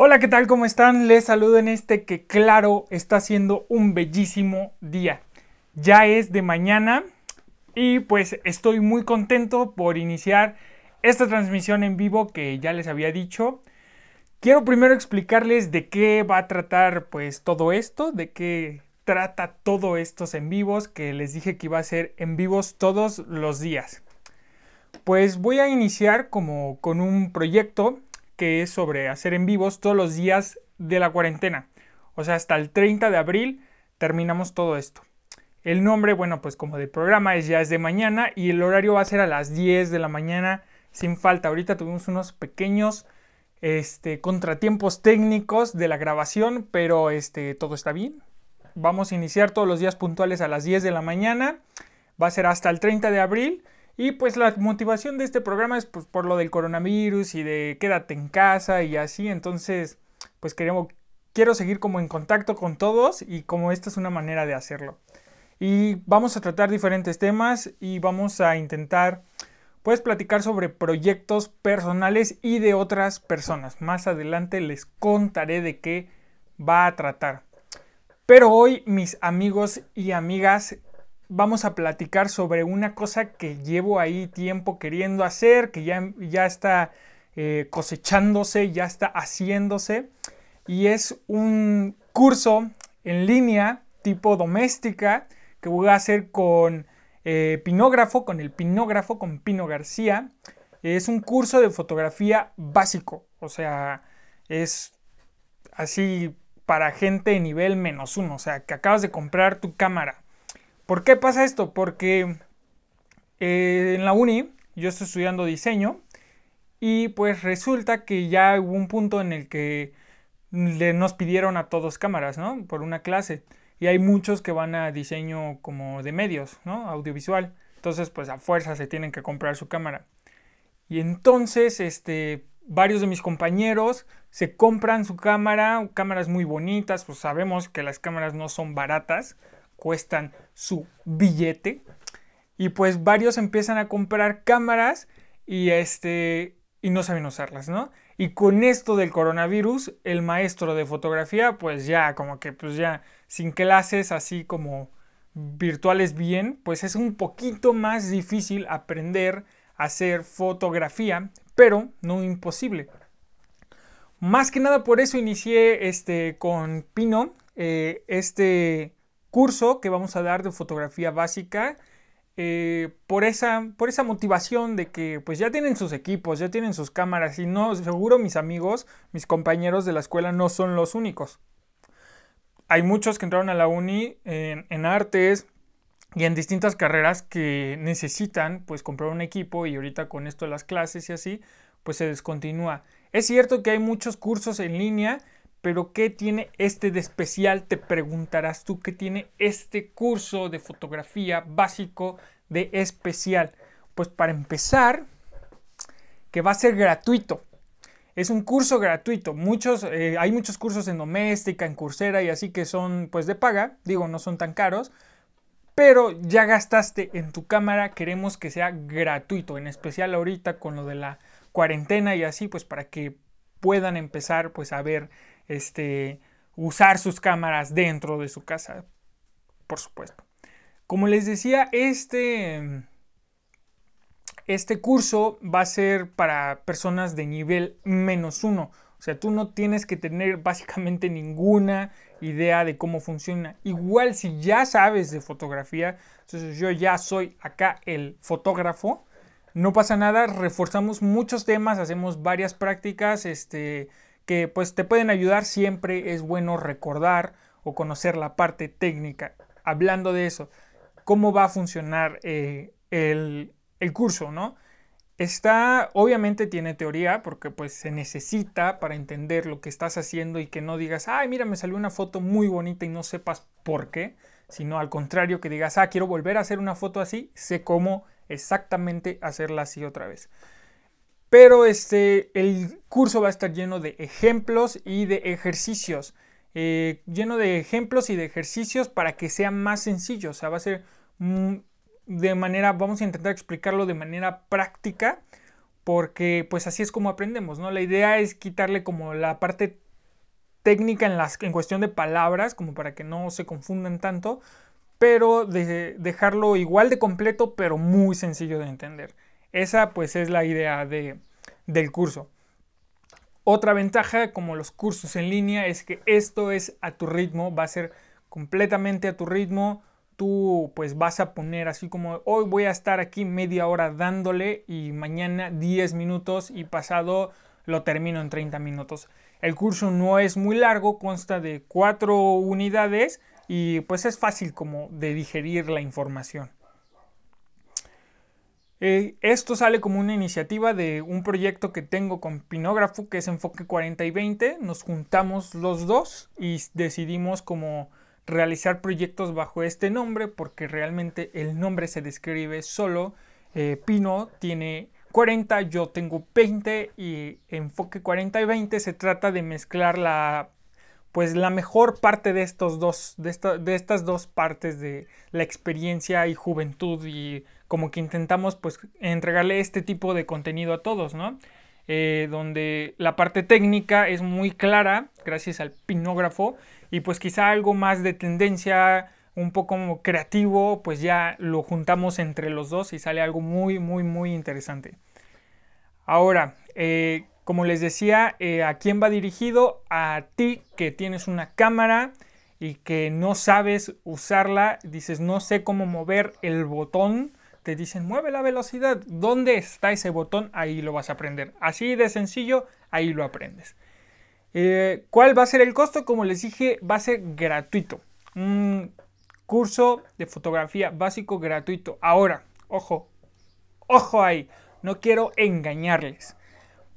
Hola, ¿qué tal? ¿Cómo están? Les saludo en este que claro está siendo un bellísimo día. Ya es de mañana y pues estoy muy contento por iniciar esta transmisión en vivo que ya les había dicho. Quiero primero explicarles de qué va a tratar pues todo esto, de qué trata todo estos en vivos que les dije que iba a ser en vivos todos los días. Pues voy a iniciar como con un proyecto que es sobre hacer en vivos todos los días de la cuarentena. O sea, hasta el 30 de abril terminamos todo esto. El nombre, bueno, pues como de programa es ya es de mañana y el horario va a ser a las 10 de la mañana sin falta. Ahorita tuvimos unos pequeños este, contratiempos técnicos de la grabación, pero este, todo está bien. Vamos a iniciar todos los días puntuales a las 10 de la mañana. Va a ser hasta el 30 de abril. Y pues la motivación de este programa es pues, por lo del coronavirus y de quédate en casa y así. Entonces, pues queremos, quiero seguir como en contacto con todos y como esta es una manera de hacerlo. Y vamos a tratar diferentes temas y vamos a intentar pues platicar sobre proyectos personales y de otras personas. Más adelante les contaré de qué va a tratar. Pero hoy mis amigos y amigas vamos a platicar sobre una cosa que llevo ahí tiempo queriendo hacer, que ya, ya está eh, cosechándose, ya está haciéndose. Y es un curso en línea tipo doméstica que voy a hacer con eh, Pinógrafo, con el Pinógrafo, con Pino García. Es un curso de fotografía básico, o sea, es así para gente de nivel menos uno, o sea, que acabas de comprar tu cámara ¿Por qué pasa esto? Porque eh, en la uni yo estoy estudiando diseño y pues resulta que ya hubo un punto en el que le, nos pidieron a todos cámaras, ¿no? Por una clase. Y hay muchos que van a diseño como de medios, ¿no? Audiovisual. Entonces, pues a fuerza se tienen que comprar su cámara. Y entonces, este, varios de mis compañeros se compran su cámara, cámaras muy bonitas, pues sabemos que las cámaras no son baratas cuestan su billete. Y pues varios empiezan a comprar cámaras y, este, y no saben usarlas, ¿no? Y con esto del coronavirus, el maestro de fotografía, pues ya, como que, pues ya, sin clases así como virtuales bien, pues es un poquito más difícil aprender a hacer fotografía, pero no imposible. Más que nada por eso inicié este, con Pino, eh, este curso que vamos a dar de fotografía básica. Eh, por, esa, por esa motivación de que pues ya tienen sus equipos, ya tienen sus cámaras y no, seguro mis amigos, mis compañeros de la escuela no son los únicos. Hay muchos que entraron a la uni en, artes y en distintas carreras que necesitan pues comprar un equipo y ahorita con esto de las clases y así pues se descontinúa. Es cierto que hay muchos cursos en línea pero ¿qué tiene este de especial? Te preguntarás tú, ¿qué tiene este curso de fotografía básico de especial? Pues para empezar, que va a ser gratuito. Es un curso gratuito. Muchos, eh, hay muchos cursos en doméstica, en Coursera y así que son pues de paga. Digo, no son tan caros. Pero ya gastaste en tu cámara, queremos que sea gratuito. En especial ahorita con lo de la cuarentena y así, pues para que puedan empezar pues a ver este, usar sus cámaras dentro de su casa, por supuesto. Como les decía, este, este curso va a ser para personas de nivel menos uno. O sea, tú no tienes que tener básicamente ninguna idea de cómo funciona. Igual si ya sabes de fotografía, entonces yo ya soy acá el fotógrafo, no pasa nada, reforzamos muchos temas, hacemos varias prácticas, este, que pues te pueden ayudar, siempre es bueno recordar o conocer la parte técnica. Hablando de eso, cómo va a funcionar eh, el, el curso, ¿no? Está, obviamente tiene teoría porque pues se necesita para entender lo que estás haciendo y que no digas, ay, mira, me salió una foto muy bonita y no sepas por qué, sino al contrario que digas, ah, quiero volver a hacer una foto así, sé cómo exactamente hacerla así otra vez. Pero este, el curso va a estar lleno de ejemplos y de ejercicios. Eh, lleno de ejemplos y de ejercicios para que sea más sencillo. O sea, va a ser mm, de manera, vamos a intentar explicarlo de manera práctica, porque pues así es como aprendemos, ¿no? La idea es quitarle como la parte técnica en, las, en cuestión de palabras, como para que no se confundan tanto, pero de dejarlo igual de completo, pero muy sencillo de entender. Esa pues es la idea de, del curso. Otra ventaja, como los cursos en línea, es que esto es a tu ritmo, va a ser completamente a tu ritmo. Tú pues vas a poner así como hoy voy a estar aquí media hora dándole y mañana 10 minutos y pasado lo termino en 30 minutos. El curso no es muy largo, consta de 4 unidades y pues es fácil como de digerir la información. Eh, esto sale como una iniciativa de un proyecto que tengo con Pinógrafo que es Enfoque 40 y 20. Nos juntamos los dos y decidimos como realizar proyectos bajo este nombre porque realmente el nombre se describe solo. Eh, Pino tiene 40, yo tengo 20 y Enfoque 40 y 20 se trata de mezclar la pues la mejor parte de estos dos de, de estas dos partes de la experiencia y juventud y como que intentamos pues entregarle este tipo de contenido a todos, ¿no? Eh, donde la parte técnica es muy clara gracias al pinógrafo y pues quizá algo más de tendencia un poco creativo pues ya lo juntamos entre los dos y sale algo muy muy muy interesante ahora eh, como les decía eh, a quién va dirigido a ti que tienes una cámara y que no sabes usarla dices no sé cómo mover el botón te dicen mueve la velocidad. ¿Dónde está ese botón? Ahí lo vas a aprender. Así de sencillo, ahí lo aprendes. Eh, ¿Cuál va a ser el costo? Como les dije, va a ser gratuito. Un curso de fotografía básico gratuito. Ahora, ojo, ojo ahí. No quiero engañarles.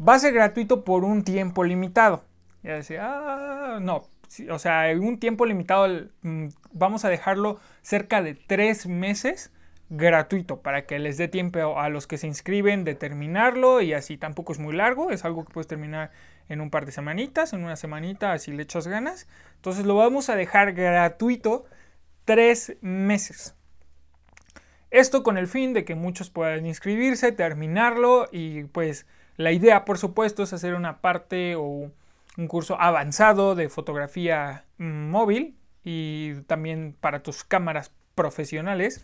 Va a ser gratuito por un tiempo limitado. Ya decía, ah, no. O sea, un tiempo limitado, mm, vamos a dejarlo cerca de tres meses gratuito para que les dé tiempo a los que se inscriben de terminarlo y así tampoco es muy largo, es algo que puedes terminar en un par de semanitas, en una semanita, así le echas ganas. Entonces lo vamos a dejar gratuito tres meses. Esto con el fin de que muchos puedan inscribirse, terminarlo y pues la idea por supuesto es hacer una parte o un curso avanzado de fotografía móvil y también para tus cámaras profesionales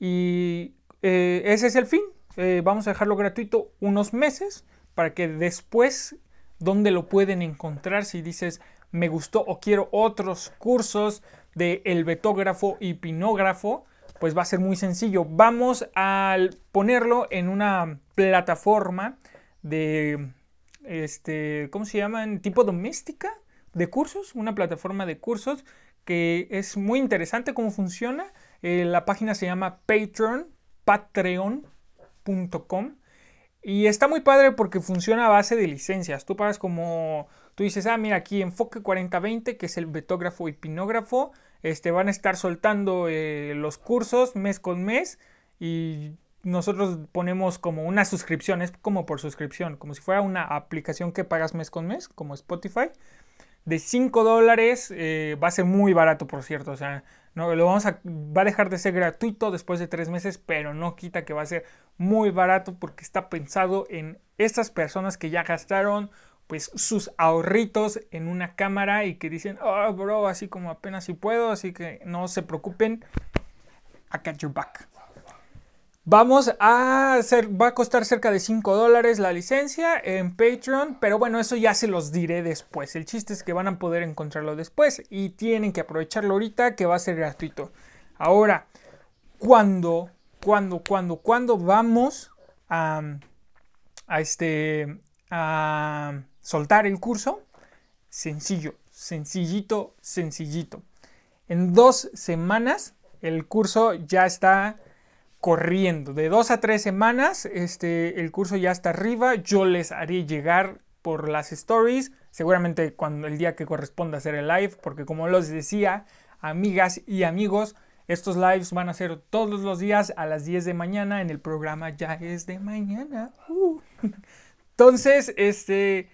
y eh, ese es el fin. Eh, vamos a dejarlo gratuito unos meses para que después, donde lo pueden encontrar si dices me gustó o quiero otros cursos de el betógrafo y pinógrafo, pues va a ser muy sencillo. Vamos a ponerlo en una plataforma de, este, ¿cómo se llama? Tipo doméstica de cursos, una plataforma de cursos que es muy interesante cómo funciona eh, la página se llama Patreon, patreon.com. Y está muy padre porque funciona a base de licencias. Tú pagas como, tú dices, ah, mira, aquí Enfoque 4020, que es el betógrafo y pinógrafo, este, van a estar soltando eh, los cursos mes con mes y nosotros ponemos como una suscripción, es como por suscripción, como si fuera una aplicación que pagas mes con mes, como Spotify. De 5 dólares eh, va a ser muy barato, por cierto. O sea, no, lo vamos a, va a dejar de ser gratuito después de tres meses, pero no quita que va a ser muy barato porque está pensado en estas personas que ya gastaron pues sus ahorritos en una cámara y que dicen, oh bro, así como apenas si puedo, así que no se preocupen, I got your back. Vamos a hacer, va a costar cerca de 5 dólares la licencia en Patreon, pero bueno, eso ya se los diré después. El chiste es que van a poder encontrarlo después y tienen que aprovecharlo ahorita que va a ser gratuito. Ahora, ¿cuándo, cuándo, cuándo, cuándo vamos a, a, este, a soltar el curso? Sencillo, sencillito, sencillito. En dos semanas el curso ya está corriendo. De dos a tres semanas, este, el curso ya está arriba. Yo les haré llegar por las stories, seguramente cuando el día que corresponda hacer el live, porque como les decía, amigas y amigos, estos lives van a ser todos los días a las 10 de mañana en el programa Ya es de mañana. Uh. Entonces, este,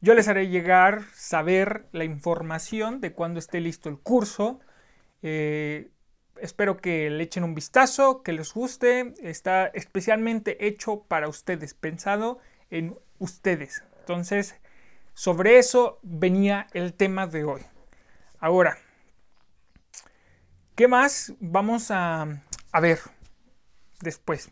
yo les haré llegar, saber la información de cuando esté listo el curso. Eh, espero que le echen un vistazo, que les guste. Está especialmente hecho para ustedes, pensado en ustedes. Entonces, sobre eso venía el tema de hoy. Ahora, ¿qué más vamos a, a ver después?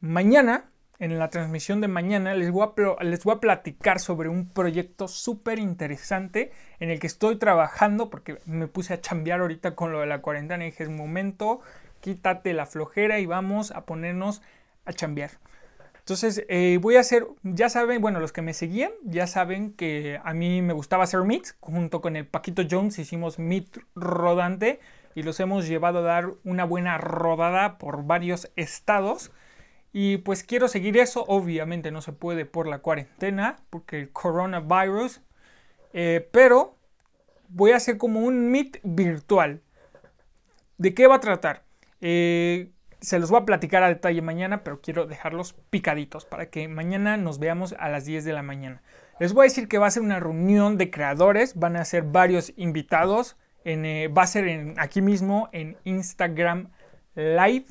Mañana, en la transmisión de mañana, les voy a, les voy a platicar sobre un proyecto súper interesante en el que estoy trabajando porque me puse a chambear ahorita con lo de la cuarentena y dije, es momento, quítate la flojera y vamos a ponernos a chambear. Entonces, eh, voy a hacer, ya saben, bueno, los que me seguían, ya saben que a mí me gustaba hacer meet, junto con el Paquito Jones hicimos meet rodante y los hemos llevado a dar una buena rodada por varios estados. Y pues quiero seguir eso, obviamente no se puede por la cuarentena, porque el coronavirus, eh, pero voy a hacer como un meet virtual. ¿De qué va a tratar? Eh, se los voy a platicar a detalle mañana, pero quiero dejarlos picaditos para que mañana nos veamos a las 10 de la mañana. Les voy a decir que va a ser una reunión de creadores, van a ser varios invitados, eh, va a ser aquí mismo en Instagram Live.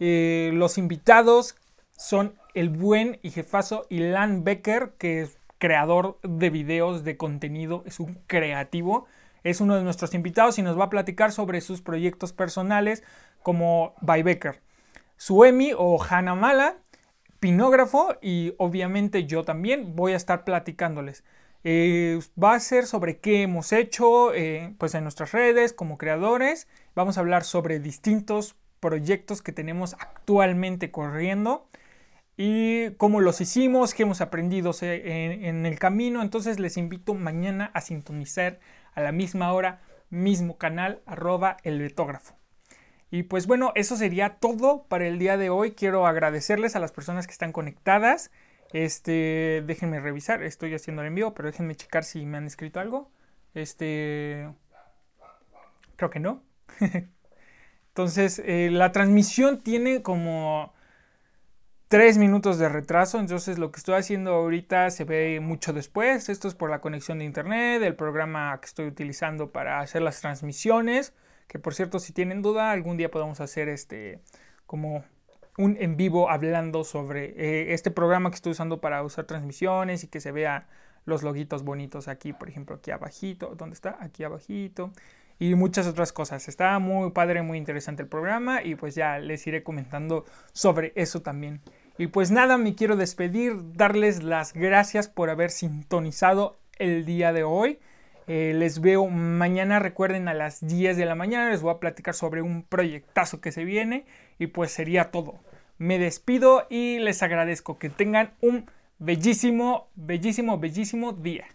Eh, los invitados son el buen y jefazo Ilan Becker, que es creador de videos, de contenido, es un creativo. Es uno de nuestros invitados y nos va a platicar sobre sus proyectos personales como By Becker. Suemi o Hanamala, pinógrafo y obviamente yo también voy a estar platicándoles. Eh, va a ser sobre qué hemos hecho eh, pues en nuestras redes como creadores. Vamos a hablar sobre distintos proyectos que tenemos actualmente corriendo y cómo los hicimos, qué hemos aprendido en, en el camino. Entonces les invito mañana a sintonizar a la misma hora, mismo canal, arroba el betógrafo. Y pues bueno, eso sería todo para el día de hoy. Quiero agradecerles a las personas que están conectadas. Este, déjenme revisar, estoy haciendo el envío, pero déjenme checar si me han escrito algo. Este, creo que no. Entonces, eh, la transmisión tiene como tres minutos de retraso, entonces lo que estoy haciendo ahorita se ve mucho después. Esto es por la conexión de internet, el programa que estoy utilizando para hacer las transmisiones. Que por cierto, si tienen duda, algún día podemos hacer este como un en vivo hablando sobre eh, este programa que estoy usando para usar transmisiones y que se vea los loguitos bonitos aquí, por ejemplo, aquí abajito, ¿dónde está? Aquí abajito y muchas otras cosas. Está muy padre, muy interesante el programa y pues ya les iré comentando sobre eso también. Y pues nada, me quiero despedir, darles las gracias por haber sintonizado el día de hoy. Eh, les veo mañana, recuerden a las 10 de la mañana, les voy a platicar sobre un proyectazo que se viene y pues sería todo. Me despido y les agradezco que tengan un bellísimo, bellísimo, bellísimo día.